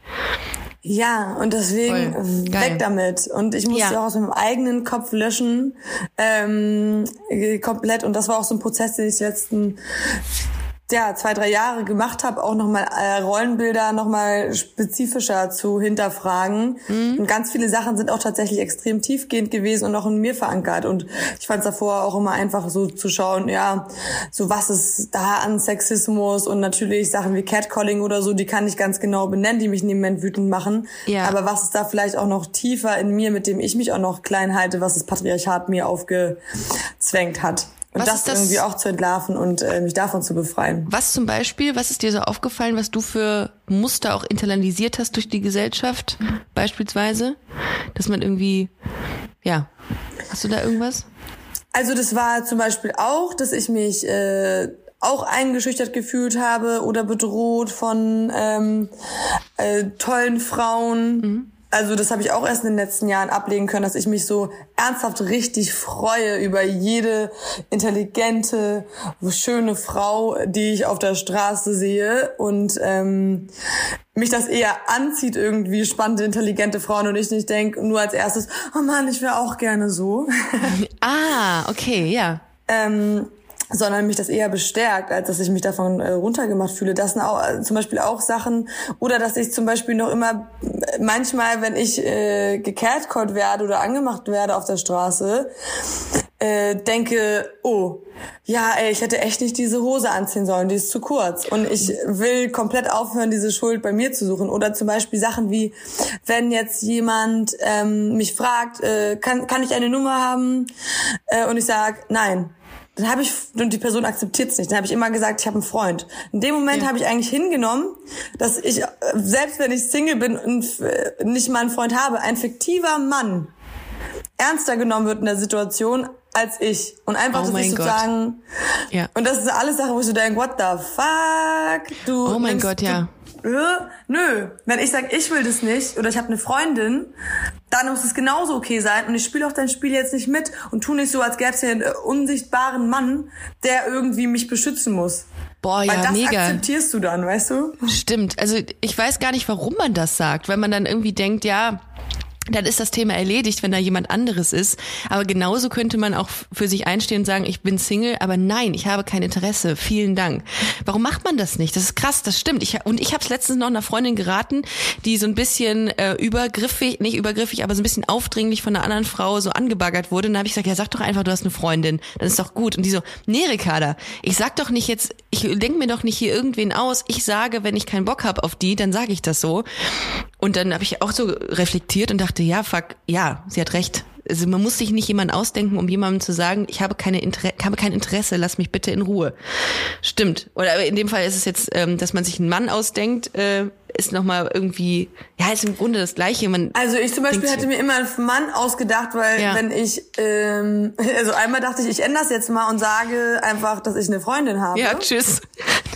Speaker 2: Ja, und deswegen weg damit. Und ich musste ja. auch aus meinem eigenen Kopf löschen, ähm, komplett. Und das war auch so ein Prozess, den ich letzten ja, zwei, drei Jahre gemacht habe, auch nochmal äh, Rollenbilder nochmal spezifischer zu hinterfragen. Mhm. Und ganz viele Sachen sind auch tatsächlich extrem tiefgehend gewesen und auch in mir verankert. Und ich fand es davor auch immer einfach so zu schauen, ja, so was ist da an Sexismus und natürlich Sachen wie Catcalling oder so, die kann ich ganz genau benennen, die mich in dem Moment wütend machen. Ja. Aber was ist da vielleicht auch noch tiefer in mir, mit dem ich mich auch noch klein halte, was das Patriarchat mir aufgezwängt hat. Und was das, irgendwie auch zu entlarven und äh, mich davon zu befreien.
Speaker 1: Was zum Beispiel, was ist dir so aufgefallen, was du für Muster auch internalisiert hast durch die Gesellschaft, beispielsweise? Dass man irgendwie, ja, hast du da irgendwas?
Speaker 2: Also das war zum Beispiel auch, dass ich mich äh, auch eingeschüchtert gefühlt habe oder bedroht von ähm, äh, tollen Frauen. Mhm also das habe ich auch erst in den letzten Jahren ablegen können, dass ich mich so ernsthaft richtig freue über jede intelligente, schöne Frau, die ich auf der Straße sehe und ähm, mich das eher anzieht irgendwie spannende, intelligente Frauen und ich nicht denke nur als erstes, oh Mann, ich wäre auch gerne so.
Speaker 1: ah, okay, ja.
Speaker 2: ähm, sondern mich das eher bestärkt, als dass ich mich davon äh, runtergemacht fühle. Das sind auch äh, zum Beispiel auch Sachen, oder dass ich zum Beispiel noch immer äh, manchmal, wenn ich äh, gecatcallt werde oder angemacht werde auf der Straße, äh, denke, oh, ja, ey, ich hätte echt nicht diese Hose anziehen sollen, die ist zu kurz. Und ich will komplett aufhören, diese Schuld bei mir zu suchen. Oder zum Beispiel Sachen wie, wenn jetzt jemand ähm, mich fragt, äh, kann, kann ich eine Nummer haben? Äh, und ich sag, nein dann habe ich, und die Person akzeptiert es nicht. Dann habe ich immer gesagt, ich habe einen Freund. In dem Moment ja. habe ich eigentlich hingenommen, dass ich, selbst wenn ich Single bin und äh, nicht mal einen Freund habe, ein fiktiver Mann ernster genommen wird in der Situation als ich. Und einfach, oh ich sozusagen, ja. und das ist alles Sache, wo ich so denke, what the fuck?
Speaker 1: Du oh mein Gott, ja.
Speaker 2: Nö, wenn ich sag, ich will das nicht oder ich habe eine Freundin, dann muss es genauso okay sein und ich spiele auch dein Spiel jetzt nicht mit und tu nicht so, als gäbe es hier einen äh, unsichtbaren Mann, der irgendwie mich beschützen muss.
Speaker 1: Boah, ja,
Speaker 2: Weil das
Speaker 1: mega.
Speaker 2: akzeptierst du dann, weißt du?
Speaker 1: Stimmt. Also ich weiß gar nicht, warum man das sagt, weil man dann irgendwie denkt, ja, dann ist das Thema erledigt, wenn da jemand anderes ist. Aber genauso könnte man auch für sich einstehen und sagen, ich bin Single, aber nein, ich habe kein Interesse. Vielen Dank. Warum macht man das nicht? Das ist krass, das stimmt. Ich, und ich habe es letztens noch einer Freundin geraten, die so ein bisschen äh, übergriffig, nicht übergriffig, aber so ein bisschen aufdringlich von einer anderen Frau so angebaggert wurde. Und dann habe ich gesagt, ja, sag doch einfach, du hast eine Freundin. Dann ist doch gut. Und die so, nee, Ricarda, ich sag doch nicht jetzt, ich denke mir doch nicht hier irgendwen aus. Ich sage, wenn ich keinen Bock habe auf die, dann sage ich das so. Und dann habe ich auch so reflektiert und dachte, ja, fuck, ja, sie hat recht. Also man muss sich nicht jemanden ausdenken, um jemandem zu sagen, ich habe keine Inter habe kein Interesse, lass mich bitte in Ruhe. Stimmt. Oder in dem Fall ist es jetzt, ähm, dass man sich einen Mann ausdenkt, äh, ist nochmal irgendwie, ja, ist im Grunde das Gleiche. Man
Speaker 2: also ich zum Beispiel hätte mir immer einen Mann ausgedacht, weil ja. wenn ich, ähm, also einmal dachte ich, ich ändere das jetzt mal und sage einfach, dass ich eine Freundin habe.
Speaker 1: Ja, tschüss.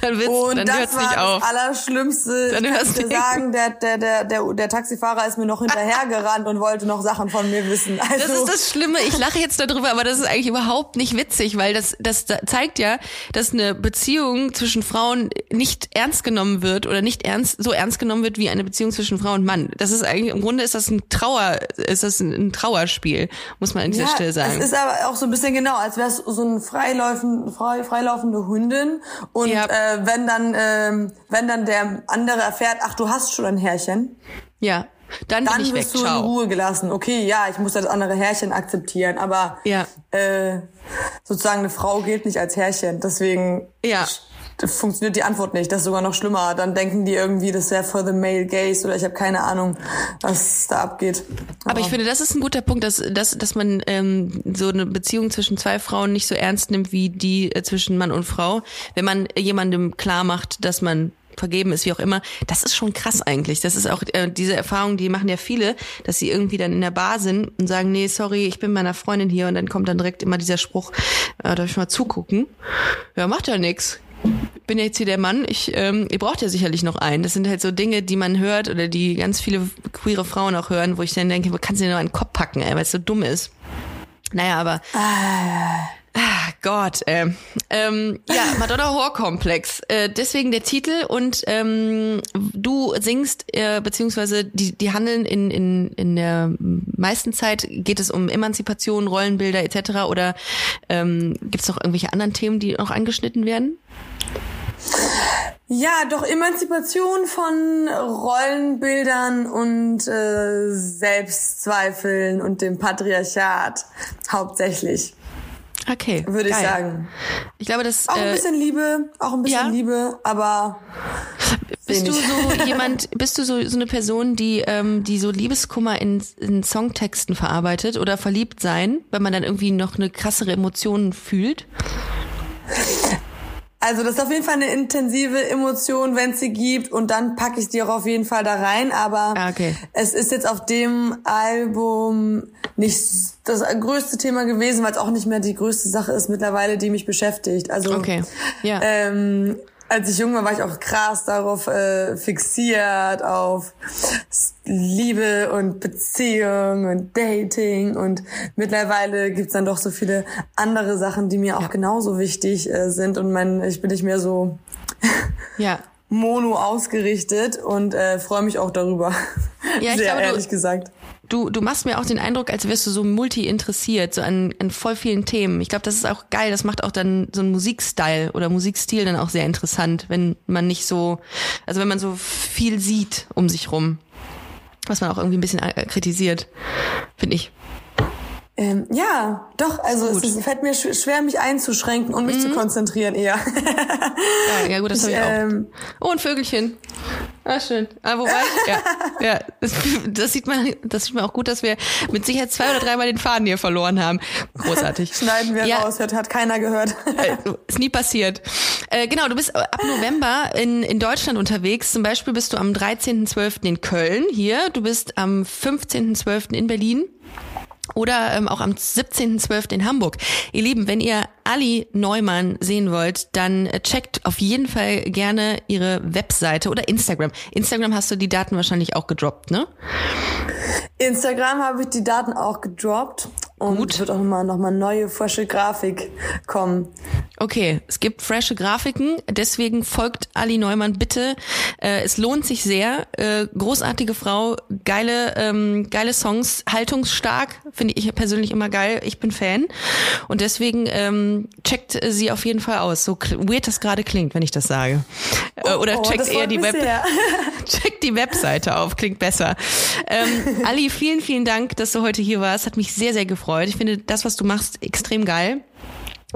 Speaker 1: Dann, wird's,
Speaker 2: und
Speaker 1: dann
Speaker 2: das
Speaker 1: hört's
Speaker 2: war
Speaker 1: nicht auf.
Speaker 2: das Allerschlimmste. Dann hörst du sagen, der, der, der, der, der Taxifahrer ist mir noch hinterhergerannt und wollte noch Sachen von mir wissen.
Speaker 1: Also, das ist das Schlimme. Ich lache jetzt darüber, aber das ist eigentlich überhaupt nicht witzig, weil das, das zeigt ja, dass eine Beziehung zwischen Frauen nicht ernst genommen wird oder nicht ernst, so ernst ernst genommen wird wie eine Beziehung zwischen Frau und Mann. Das ist eigentlich, im Grunde ist das ein Trauer, ist das ein Trauerspiel, muss man an dieser
Speaker 2: ja,
Speaker 1: Stelle sagen.
Speaker 2: Es ist aber auch so ein bisschen genau, als wäre es so eine freilaufende, frei, freilaufende Hündin. Und ja. äh, wenn dann, äh, wenn dann der andere erfährt, ach, du hast schon ein Härchen.
Speaker 1: Ja. Dann,
Speaker 2: dann
Speaker 1: bin ich weg.
Speaker 2: du
Speaker 1: Ciao.
Speaker 2: in Ruhe gelassen. Okay, ja, ich muss das andere Härchen akzeptieren, aber
Speaker 1: ja.
Speaker 2: äh, sozusagen eine Frau gilt nicht als Härchen. Deswegen
Speaker 1: ja
Speaker 2: funktioniert die Antwort nicht. Das ist sogar noch schlimmer. Dann denken die irgendwie, das wäre for the male gaze oder ich habe keine Ahnung, was da abgeht.
Speaker 1: Aber, Aber ich finde, das ist ein guter Punkt, dass, dass, dass man ähm, so eine Beziehung zwischen zwei Frauen nicht so ernst nimmt wie die äh, zwischen Mann und Frau. Wenn man jemandem klar macht, dass man vergeben ist, wie auch immer, das ist schon krass eigentlich. Das ist auch äh, diese Erfahrung, die machen ja viele, dass sie irgendwie dann in der Bar sind und sagen, nee, sorry, ich bin meiner Freundin hier und dann kommt dann direkt immer dieser Spruch, äh, darf ich mal zugucken? Ja, macht ja nix bin jetzt hier der Mann, ich, ähm, ihr braucht ja sicherlich noch einen. Das sind halt so Dinge, die man hört oder die ganz viele queere Frauen auch hören, wo ich dann denke, wo kannst du dir nur einen Kopf packen, ey, weil es so dumm ist. Naja, aber.
Speaker 2: Ah.
Speaker 1: Ah, Gott, äh, ähm, ja, Madonna Horror-Komplex. Äh, deswegen der Titel und ähm, du singst, äh, beziehungsweise die, die handeln in, in, in der meisten Zeit geht es um Emanzipation, Rollenbilder etc. Oder ähm, gibt es noch irgendwelche anderen Themen, die noch angeschnitten werden?
Speaker 2: Ja, doch Emanzipation von Rollenbildern und äh, Selbstzweifeln und dem Patriarchat hauptsächlich.
Speaker 1: Okay.
Speaker 2: Würde ich sagen.
Speaker 1: Ich glaube, das
Speaker 2: auch ein
Speaker 1: äh,
Speaker 2: bisschen Liebe, auch ein bisschen
Speaker 1: ja?
Speaker 2: Liebe, aber
Speaker 1: bist du so jemand, bist du so so eine Person, die ähm, die so Liebeskummer in, in Songtexten verarbeitet oder verliebt sein, wenn man dann irgendwie noch eine krassere Emotion fühlt?
Speaker 2: Also das ist auf jeden Fall eine intensive Emotion, wenn es sie gibt und dann packe ich die auch auf jeden Fall da rein. Aber
Speaker 1: Ah, okay.
Speaker 2: es ist jetzt auf dem Album nicht das größte Thema gewesen, weil es auch nicht mehr die größte Sache ist mittlerweile, die mich beschäftigt. Also
Speaker 1: Okay. Ja.
Speaker 2: ähm, als ich jung war, war ich auch krass darauf äh, fixiert, auf Liebe und Beziehung und Dating und mittlerweile gibt's dann doch so viele andere Sachen, die mir auch genauso wichtig äh, sind und mein, ich bin nicht mehr so
Speaker 1: Ja.
Speaker 2: mono ausgerichtet und äh, freue mich auch darüber.
Speaker 1: Ja, ich
Speaker 2: Sehr
Speaker 1: glaube, du-
Speaker 2: ehrlich gesagt.
Speaker 1: Du, du machst mir auch den Eindruck, als wärst du so multi-interessiert, so an, an voll vielen Themen. Ich glaube, das ist auch geil. Das macht auch dann so einen Musikstyle oder Musikstil dann auch sehr interessant, wenn man nicht so, also wenn man so viel sieht um sich rum. Was man auch irgendwie ein bisschen äh, kritisiert, finde ich.
Speaker 2: Ähm, ja, doch, also es,
Speaker 1: Gut. Mhm.
Speaker 2: ist, fällt mir sch schwer, mich einzuschränken und mich zu konzentrieren eher.
Speaker 1: Ja, ja gut, das habe ich auch.
Speaker 2: ähm,
Speaker 1: Oh, ein Vögelchen. Ah, schön. Ah, wobei, ja, ja, das, das sieht man, das sieht man auch gut, dass wir mit Sicherheit zwei oder dreimal den Faden hier verloren haben. Großartig.
Speaker 2: schneiden wir
Speaker 1: Ja.
Speaker 2: raus, hört, hat keiner gehört.
Speaker 1: Äh, ist nie passiert. Äh, genau, du bist ab November in, in Deutschland unterwegs. Zum Beispiel bist du am 13.12. in Köln hier. Du bist am 15.12. in Berlin. Oder ähm, auch am 17.12. in Hamburg. Ihr Lieben, wenn ihr Ali Neumann sehen wollt, dann äh, checkt auf jeden Fall gerne ihre Webseite oder Instagram. Instagram hast du die Daten wahrscheinlich auch gedroppt, ne?
Speaker 2: Instagram habe ich die Daten auch gedroppt und
Speaker 1: Gut.
Speaker 2: es wird auch nochmal noch mal neue, frische Grafik kommen.
Speaker 1: Okay, es gibt frische Grafiken, deswegen folgt Ali Neumann bitte. Äh, es lohnt sich sehr. Äh, großartige Frau, geile, ähm, geile Songs, haltungsstark, finde ich persönlich immer geil. Ich bin Fan. Und deswegen ähm, checkt sie auf jeden Fall aus. So weird das gerade klingt, wenn ich das sage. Äh, oder
Speaker 2: oh,
Speaker 1: checkt
Speaker 2: das
Speaker 1: eher die Web checkt die Webseite auf, klingt besser. Ähm, Ali, vielen, vielen Dank, dass du heute hier warst. Hat mich sehr, sehr gefreut. Ich finde das, was du machst, extrem geil.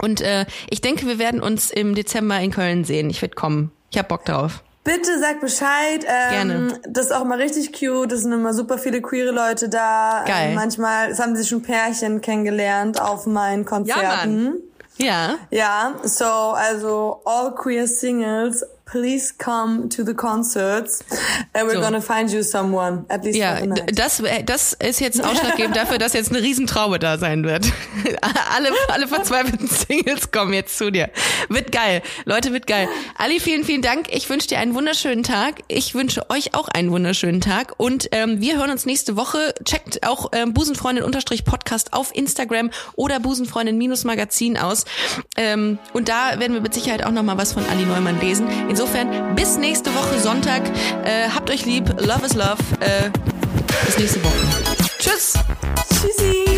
Speaker 1: Und äh, ich denke, wir werden uns im Dezember in Köln sehen. Ich werde kommen. Ich hab Bock drauf.
Speaker 2: Bitte sag Bescheid. Ähm,
Speaker 1: Gerne.
Speaker 2: Das ist auch immer richtig cute. Es sind immer super viele queere Leute da.
Speaker 1: Geil.
Speaker 2: Ähm, manchmal, haben sich schon Pärchen kennengelernt auf meinen Konzerten.
Speaker 1: Ja.
Speaker 2: Ja, so, also all queer singles, please come to the concerts. And we're
Speaker 1: So.
Speaker 2: gonna find you someone, at least
Speaker 1: Ja, das, äh, das ist jetzt ausschlaggebend dafür, dass jetzt eine Riesentraube da sein wird. alle, alle verzweifelten Singles kommen jetzt zu dir. Wird geil. Leute, wird geil. Ali, vielen, vielen Dank. Ich wünsche dir einen wunderschönen Tag. Ich wünsche euch auch einen wunderschönen Tag. Und ähm, wir hören uns nächste Woche. Checkt auch ähm, Busenfreundin-Podcast auf Instagram oder Busenfreundin-Magazin aus. Ähm, und da werden wir mit Sicherheit auch nochmal was von Ali Neumann lesen. Insofern, bis nächste Woche Sonntag. Äh, habt euch lieb. Love is love. Äh, bis nächste Woche. Tschüss.
Speaker 2: Tschüssi.